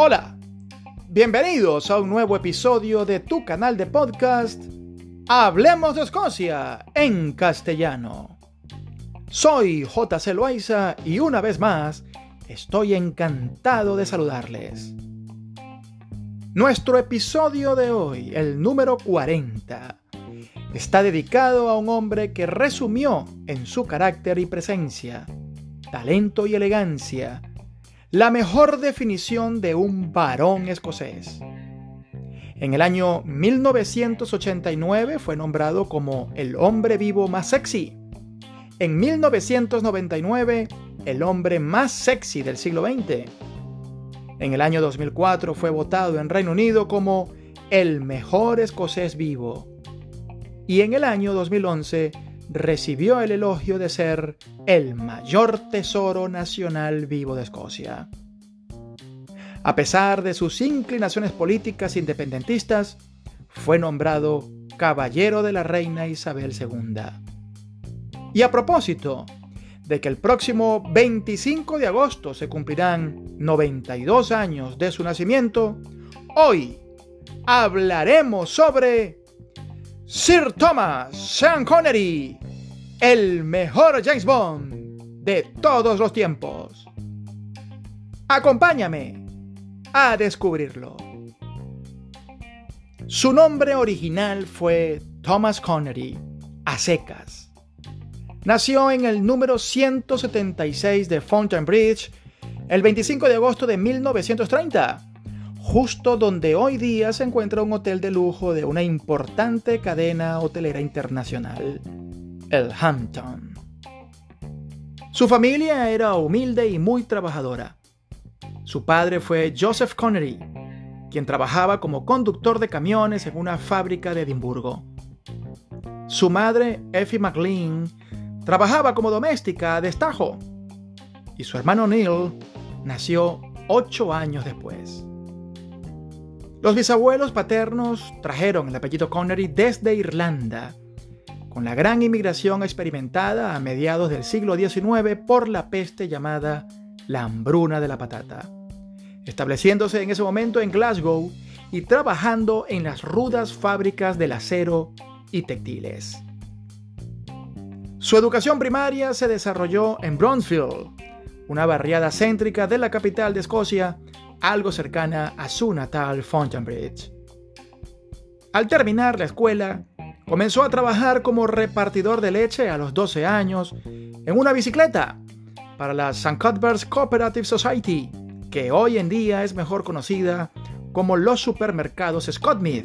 Hola, bienvenidos a un nuevo episodio de tu canal de podcast Hablemos de Escocia en castellano. Soy JC Loaiza y una vez más estoy encantado de saludarles. Nuestro episodio de hoy, el número 40, está dedicado a un hombre que resumió en su carácter y presencia, talento y elegancia, la mejor definición de un varón escocés. En el año 1989 fue nombrado como el hombre vivo más sexy. En 1999, el hombre más sexy del siglo XX. En el año 2004 fue votado en Reino Unido como el mejor escocés vivo. Y en el año 2011 recibió el elogio de ser el mayor tesoro nacional vivo de Escocia. A pesar de sus inclinaciones políticas independentistas, fue nombrado Caballero de la Reina Isabel II. Y a propósito de que el próximo 25 de agosto se cumplirán 92 años de su nacimiento, hoy hablaremos sobre Sir Thomas Sean Connery, el mejor James Bond de todos los tiempos. Acompáñame a descubrirlo. Su nombre original fue Thomas Connery, a secas. Nació en el número 176 de Fountain Bridge el 25 de agosto de 1930 justo donde hoy día se encuentra un hotel de lujo de una importante cadena hotelera internacional, el Hampton. Su familia era humilde y muy trabajadora. Su padre fue Joseph Connery, quien trabajaba como conductor de camiones en una fábrica de Edimburgo. Su madre, Effie McLean, trabajaba como doméstica a destajo. Y su hermano Neil nació ocho años después. Los bisabuelos paternos trajeron el apellido Connery desde Irlanda, con la gran inmigración experimentada a mediados del siglo XIX por la peste llamada la hambruna de la patata, estableciéndose en ese momento en Glasgow y trabajando en las rudas fábricas del acero y textiles. Su educación primaria se desarrolló en Bronzefield, una barriada céntrica de la capital de Escocia, algo cercana a su natal Fontainebleau. Al terminar la escuela, comenzó a trabajar como repartidor de leche a los 12 años en una bicicleta para la St. Cuthbert's Cooperative Society, que hoy en día es mejor conocida como los supermercados Scottmead,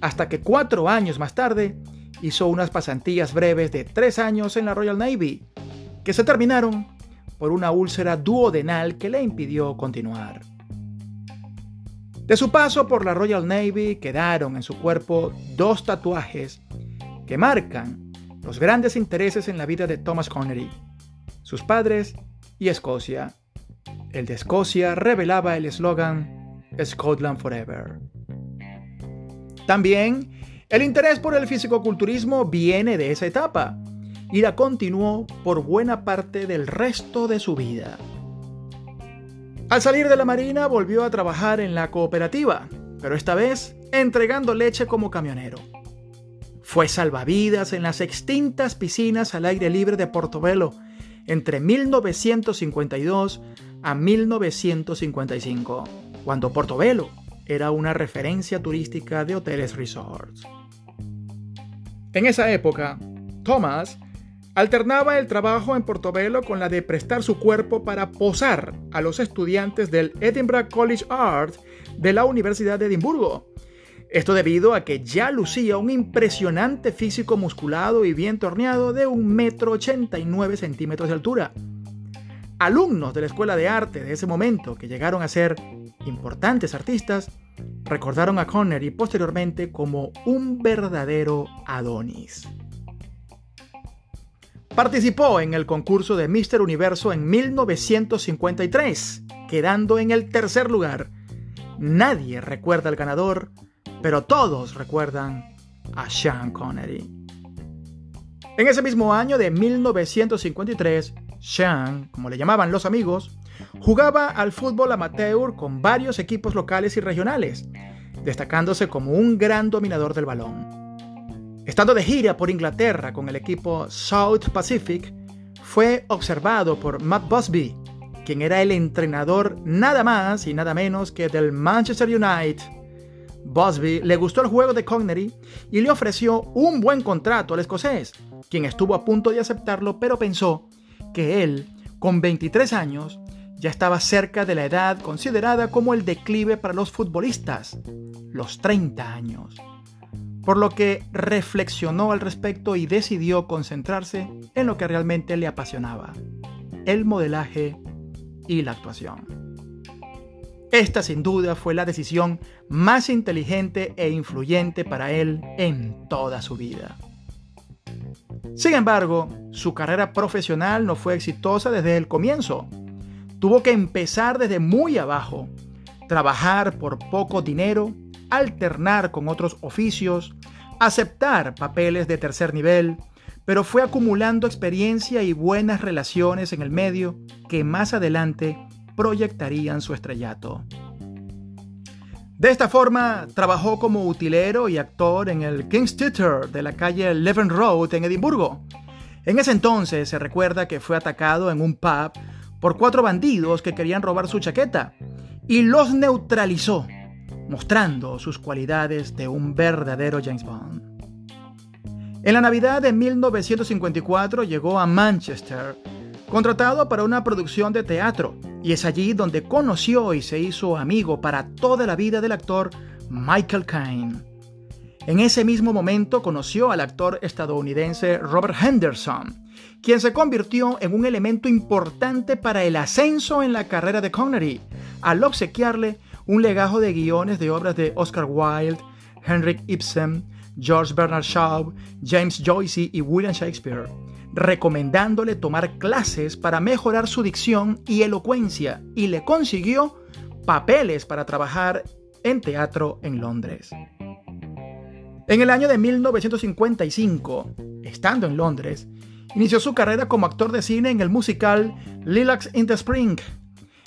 hasta que cuatro años más tarde hizo unas pasantías breves de tres años en la Royal Navy, que se terminaron por una úlcera duodenal que le impidió continuar. De su paso por la Royal Navy quedaron en su cuerpo dos tatuajes que marcan los grandes intereses en la vida de Thomas Connery, sus padres y Escocia. El de Escocia revelaba el eslogan Scotland Forever. También el interés por el fisicoculturismo viene de esa etapa y la continuó por buena parte del resto de su vida. Al salir de la marina volvió a trabajar en la cooperativa, pero esta vez entregando leche como camionero. Fue salvavidas en las extintas piscinas al aire libre de Portobelo entre 1952 a 1955, cuando Portobelo era una referencia turística de hoteles resorts. En esa época, Thomas Alternaba el trabajo en Portobelo con la de prestar su cuerpo para posar a los estudiantes del Edinburgh College Art de la Universidad de Edimburgo. Esto debido a que ya lucía un impresionante físico musculado y bien torneado de 1,89 m centímetros de altura. Alumnos de la Escuela de Arte de ese momento, que llegaron a ser importantes artistas, recordaron a Connery posteriormente como un verdadero Adonis. Participó en el concurso de Mister Universo en 1953, quedando en el tercer lugar. Nadie recuerda al ganador, pero todos recuerdan a Sean Connery. En ese mismo año de 1953, Sean, como le llamaban los amigos, jugaba al fútbol amateur con varios equipos locales y regionales, destacándose como un gran dominador del balón. Estando de gira por Inglaterra con el equipo South Pacific, fue observado por Matt Busby, quien era el entrenador nada más y nada menos que del Manchester United. Busby le gustó el juego de Connery y le ofreció un buen contrato al escocés, quien estuvo a punto de aceptarlo, pero pensó que él, con 23 años, ya estaba cerca de la edad considerada como el declive para los futbolistas, los 30 años. Por lo que reflexionó al respecto y decidió concentrarse en lo que realmente le apasionaba, el modelaje y la actuación. Esta sin duda fue la decisión más inteligente e influyente para él en toda su vida. Sin embargo, su carrera profesional no fue exitosa desde el comienzo. Tuvo que empezar desde muy abajo, trabajar por poco dinero, alternar con otros oficios, aceptar papeles de tercer nivel, pero fue acumulando experiencia y buenas relaciones en el medio que más adelante proyectarían su estrellato. De esta forma, trabajó como utilero y actor en el King's Theatre de la calle Leven Road en Edimburgo. En ese entonces se recuerda que fue atacado en un pub por cuatro bandidos que querían robar su chaqueta y los neutralizó, mostrando sus cualidades de un verdadero James Bond. En la Navidad de 1954 llegó a Manchester, contratado para una producción de teatro, y es allí donde conoció y se hizo amigo para toda la vida del actor Michael Caine. En ese mismo momento conoció al actor estadounidense Robert Henderson, quien se convirtió en un elemento importante para el ascenso en la carrera de Connery, al obsequiarle un legajo de guiones de obras de Oscar Wilde, Henrik Ibsen, George Bernard Shaw, James Joyce y William Shakespeare, recomendándole tomar clases para mejorar su dicción y elocuencia, y le consiguió papeles para trabajar en teatro en Londres. En el año de 1955, estando en Londres, inició su carrera como actor de cine en el musical Lilacs in the Spring.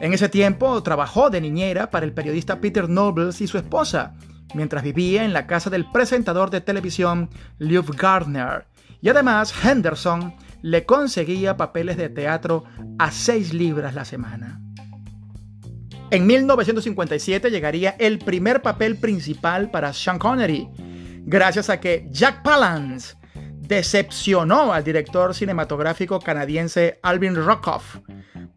En ese tiempo trabajó de niñera para el periodista Peter Nobles y su esposa, mientras vivía en la casa del presentador de televisión Liv Gardner. Y además Henderson le conseguía papeles de teatro a 6 libras la semana. En 1957 llegaría el primer papel principal para Sean Connery, gracias a que Jack Palance decepcionó al director cinematográfico canadiense Alvin Rockoff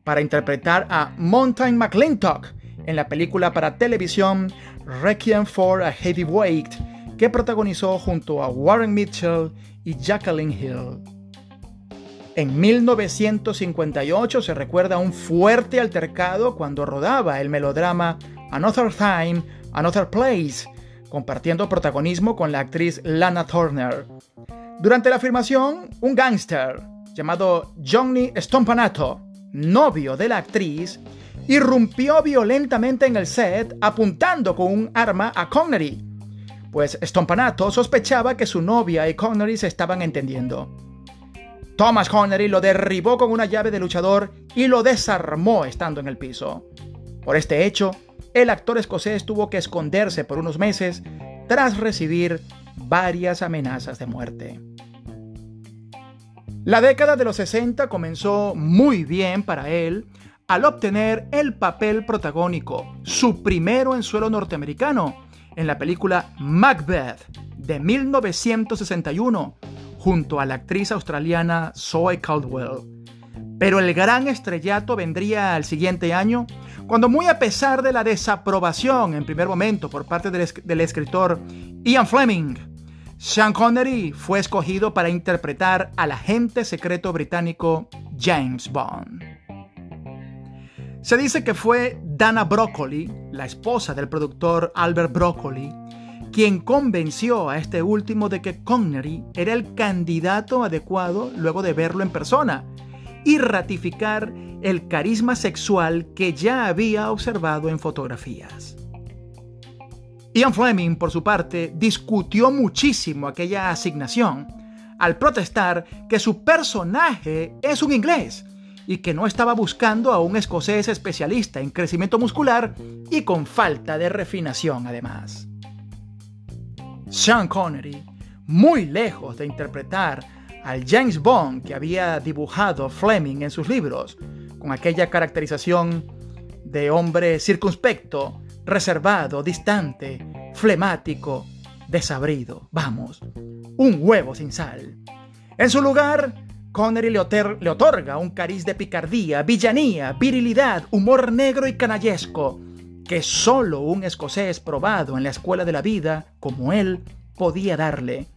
para interpretar a Mountain McClintock en la película para televisión Requiem for a Heavyweight, que protagonizó junto a Warren Mitchell y Jacqueline Hill. En 1958 se recuerda un fuerte altercado cuando rodaba el melodrama Another Time, Another Place, compartiendo protagonismo con la actriz Lana Turner. Durante la filmación, un gángster llamado Johnny Stompanato, novio de la actriz, irrumpió violentamente en el set apuntando con un arma a Connery, pues Stompanato sospechaba que su novia y Connery se estaban entendiendo. Thomas Connery lo derribó con una llave de luchador y lo desarmó estando en el piso. Por este hecho, el actor escocés tuvo que esconderse por unos meses tras recibir varias amenazas de muerte. La década de los 60 comenzó muy bien para él al obtener el papel protagónico, su primero en suelo norteamericano, en la película Macbeth de 1961, junto a la actriz australiana Zoe Caldwell. Pero el gran estrellato vendría al siguiente año, cuando muy a pesar de la desaprobación en primer momento por parte del, del escritor Ian Fleming, Sean Connery fue escogido para interpretar al agente secreto británico James Bond. Se dice que fue Dana Broccoli, la esposa del productor Albert Broccoli, quien convenció a este último de que Connery era el candidato adecuado luego de verlo en persona y ratificar el carisma sexual que ya había observado en fotografías. Ian Fleming, por su parte, discutió muchísimo aquella asignación al protestar que su personaje es un inglés y que no estaba buscando a un escocés especialista en crecimiento muscular y con falta de refinación además. Sean Connery, muy lejos de interpretar al James Bond que había dibujado Fleming en sus libros, con aquella caracterización de hombre circunspecto, reservado, distante, flemático, desabrido, vamos, un huevo sin sal. En su lugar, Connery le, otorga un cariz de picardía, villanía, virilidad, humor negro y canallesco, que solo un escocés probado en la escuela de la vida, como él, podía darle,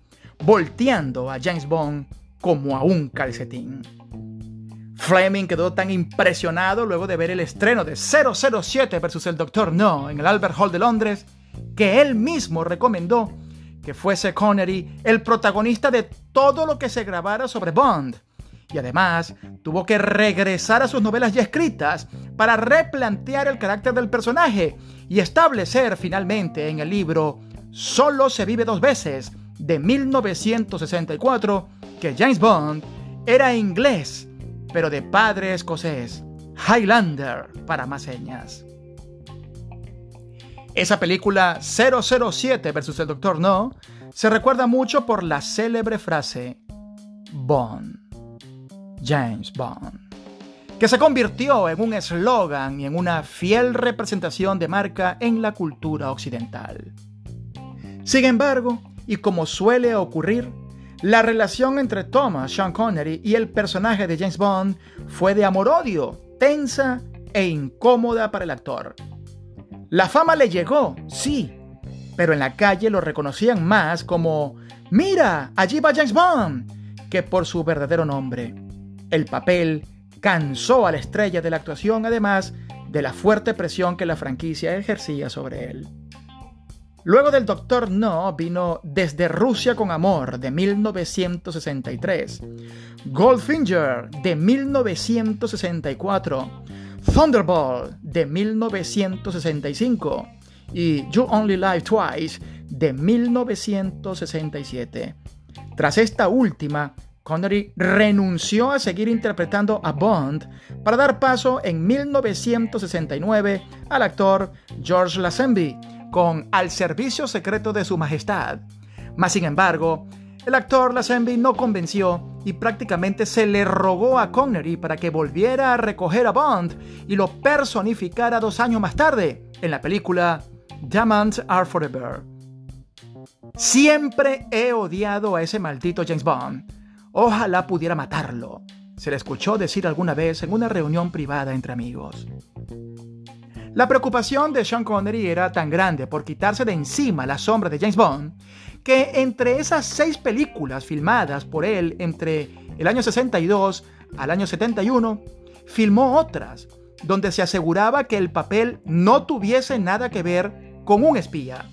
volteando a James Bond como a un calcetín. Fleming quedó tan impresionado luego de ver el estreno de 007 vs. el Doctor No en el Albert Hall de Londres, que él mismo recomendó que fuese Connery el protagonista de todo lo que se grabara sobre Bond, y además tuvo que regresar a sus novelas ya escritas para replantear el carácter del personaje y establecer finalmente en el libro Solo se vive dos veces de 1964 que James Bond era inglés, pero de padre escocés, Highlander para más señas. Esa película 007 versus el Doctor No se recuerda mucho por la célebre frase Bond. James Bond, que se convirtió en un eslogan y en una fiel representación de marca en la cultura occidental. Sin embargo, y como suele ocurrir, la relación entre Thomas Sean Connery y el personaje de James Bond fue de amor-odio, tensa e incómoda para el actor. La fama le llegó, sí, pero en la calle lo reconocían más como Mira, allí va James Bond, que por su verdadero nombre. El papel cansó a la estrella de la actuación, además de la fuerte presión que la franquicia ejercía sobre él. Luego del Doctor No vino Desde Rusia con Amor de 1963, Goldfinger de 1964, Thunderball de 1965 y You Only Live Twice de 1967. Tras esta última, Connery renunció a seguir interpretando a Bond para dar paso en 1969 al actor George Lazenby con Al servicio secreto de su majestad. Mas sin embargo, el actor Lazenby no convenció y prácticamente se le rogó a Connery para que volviera a recoger a Bond y lo personificara dos años más tarde en la película Diamonds Are Forever. Siempre he odiado a ese maldito James Bond Ojalá pudiera matarlo, se le escuchó decir alguna vez en una reunión privada entre amigos. La preocupación de Sean Connery era tan grande por quitarse de encima la sombra de James Bond que entre esas seis películas filmadas por él entre el año 62 al año 71, filmó otras donde se aseguraba que el papel no tuviese nada que ver con un espía.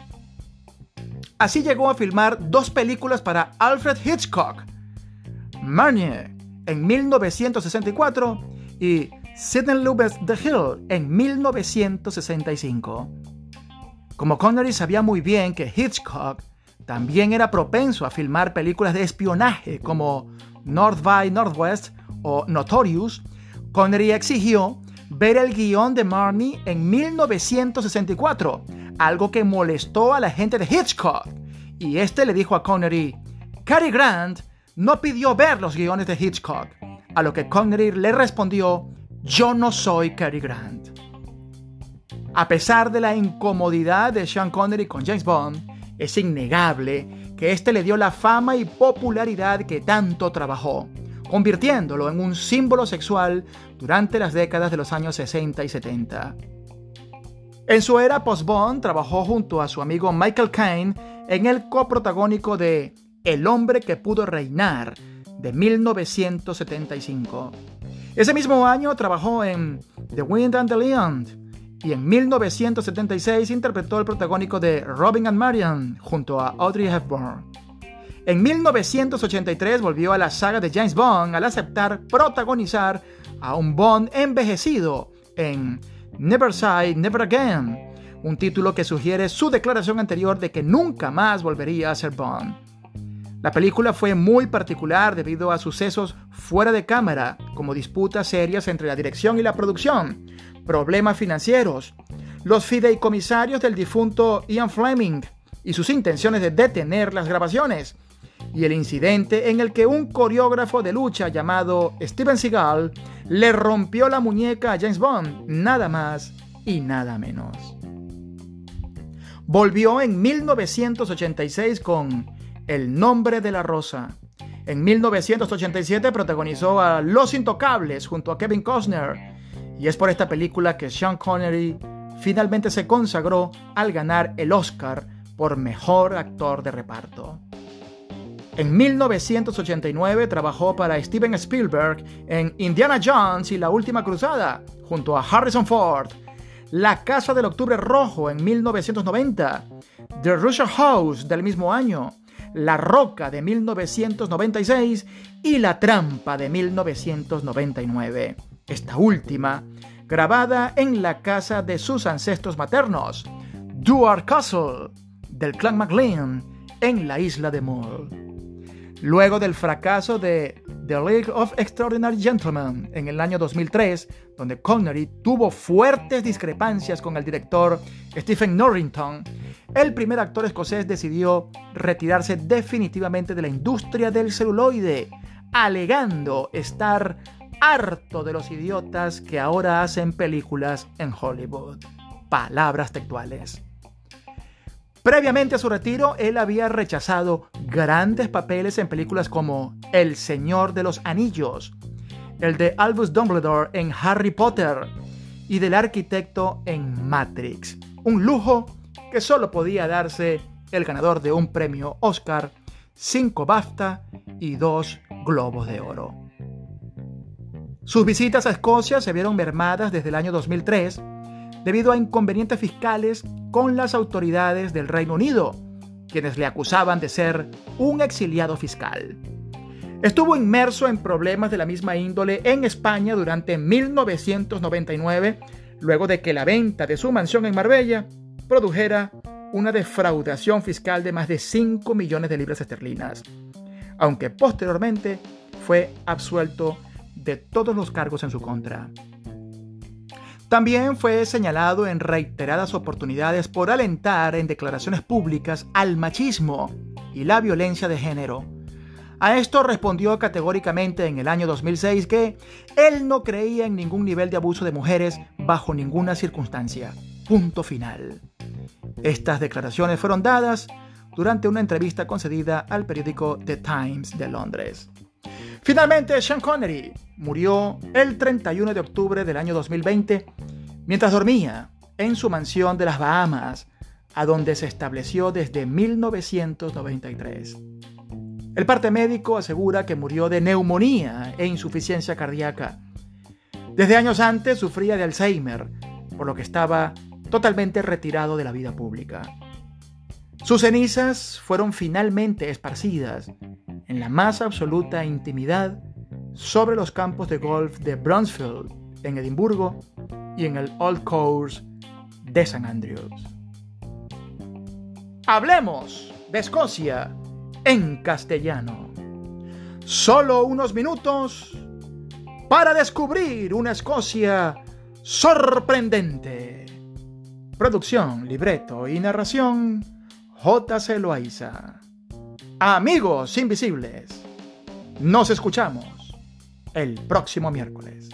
Así llegó a filmar dos películas para Alfred Hitchcock, Marnier en 1964 y Sidney Lumet The Hill en 1965. Como Connery sabía muy bien que Hitchcock también era propenso a filmar películas de espionaje como North by Northwest o Notorious, Connery exigió ver el guion de Marnie en 1964, algo que molestó a la gente de Hitchcock. Y este le dijo a Connery, Cary Grant no pidió ver los guiones de Hitchcock, a lo que Connery le respondió, yo no soy Cary Grant. A pesar de la incomodidad de Sean Connery con James Bond, es innegable que este le dio la fama y popularidad que tanto trabajó, convirtiéndolo en un símbolo sexual durante las décadas de los años 60 y 70. En su era post-Bond trabajó junto a su amigo Michael Caine en el coprotagónico de el hombre que pudo reinar, de 1975. Ese mismo año trabajó en The Wind and the Land y en 1976 interpretó el protagónico de Robin and Marian junto a Audrey Hepburn. En 1983 volvió a la saga de James Bond al aceptar protagonizar a un Bond envejecido en Never Say Never Again, un título que sugiere su declaración anterior de que nunca más volvería a ser Bond. La película fue muy particular debido a sucesos fuera de cámara, como disputas serias entre la dirección y la producción, problemas financieros, los fideicomisarios del difunto Ian Fleming y sus intenciones de detener las grabaciones, y el incidente en el que un coreógrafo de lucha llamado Steven Seagal le rompió la muñeca a James Bond, nada más y nada menos. Volvió en 1986 con El nombre de la rosa. En 1987 protagonizó a Los Intocables junto a Kevin Costner. Y es por esta película que Sean Connery finalmente se consagró al ganar el Oscar por Mejor Actor de Reparto. En 1989 trabajó para Steven Spielberg en Indiana Jones y la Última Cruzada, junto a Harrison Ford, La Casa del Octubre Rojo en 1990, The Russia House del mismo año, La Roca de 1996 y La Trampa de 1999. Esta última, grabada en la casa de sus ancestros maternos, Duard Castle, del clan MacLean, en la isla de Mull. Luego del fracaso de The League of Extraordinary Gentlemen en el año 2003, donde Connery tuvo fuertes discrepancias con el director Stephen Norrington, el primer actor escocés decidió retirarse definitivamente de la industria del celuloide, alegando estar harto de los idiotas que ahora hacen películas en Hollywood. Palabras textuales. Previamente a su retiro, él había rechazado grandes papeles en películas como El Señor de los Anillos, el de Albus Dumbledore en Harry Potter y del arquitecto en Matrix. Un lujo que solo podía darse el ganador de un premio Oscar, cinco BAFTA y dos Globos de Oro. Sus visitas a Escocia se vieron mermadas desde el año 2003 debido a inconvenientes fiscales con las autoridades del Reino Unido, quienes le acusaban de ser un exiliado fiscal. Estuvo inmerso en problemas de la misma índole en España durante 1999, luego de que la venta de su mansión en Marbella produjera una defraudación fiscal de más de 5 millones de libras esterlinas, aunque posteriormente fue absuelto de todos los cargos en su contra. También fue señalado en reiteradas oportunidades por alentar en declaraciones públicas al machismo y la violencia de género. A esto respondió categóricamente en el año 2006 que él no creía en ningún nivel de abuso de mujeres bajo ninguna circunstancia. Punto final. Estas declaraciones fueron dadas durante una entrevista concedida al periódico The Times de Londres. Finalmente, Sean Connery murió el 31 de octubre del año 2020 mientras dormía en su mansión de las Bahamas, a donde se estableció desde 1993. El parte médico asegura que murió de neumonía e insuficiencia cardíaca. Desde años antes sufría de Alzheimer, por lo que estaba totalmente retirado de la vida pública. Sus cenizas fueron finalmente esparcidas en la más absoluta intimidad sobre los campos de golf de Brunsfield, en Edimburgo, y en el Old Course de San Andrews. Hablemos de Escocia en castellano. Solo unos minutos para descubrir una Escocia sorprendente. Producción, libreto y narración J.C. Loaiza. Amigos invisibles, nos escuchamos el próximo miércoles.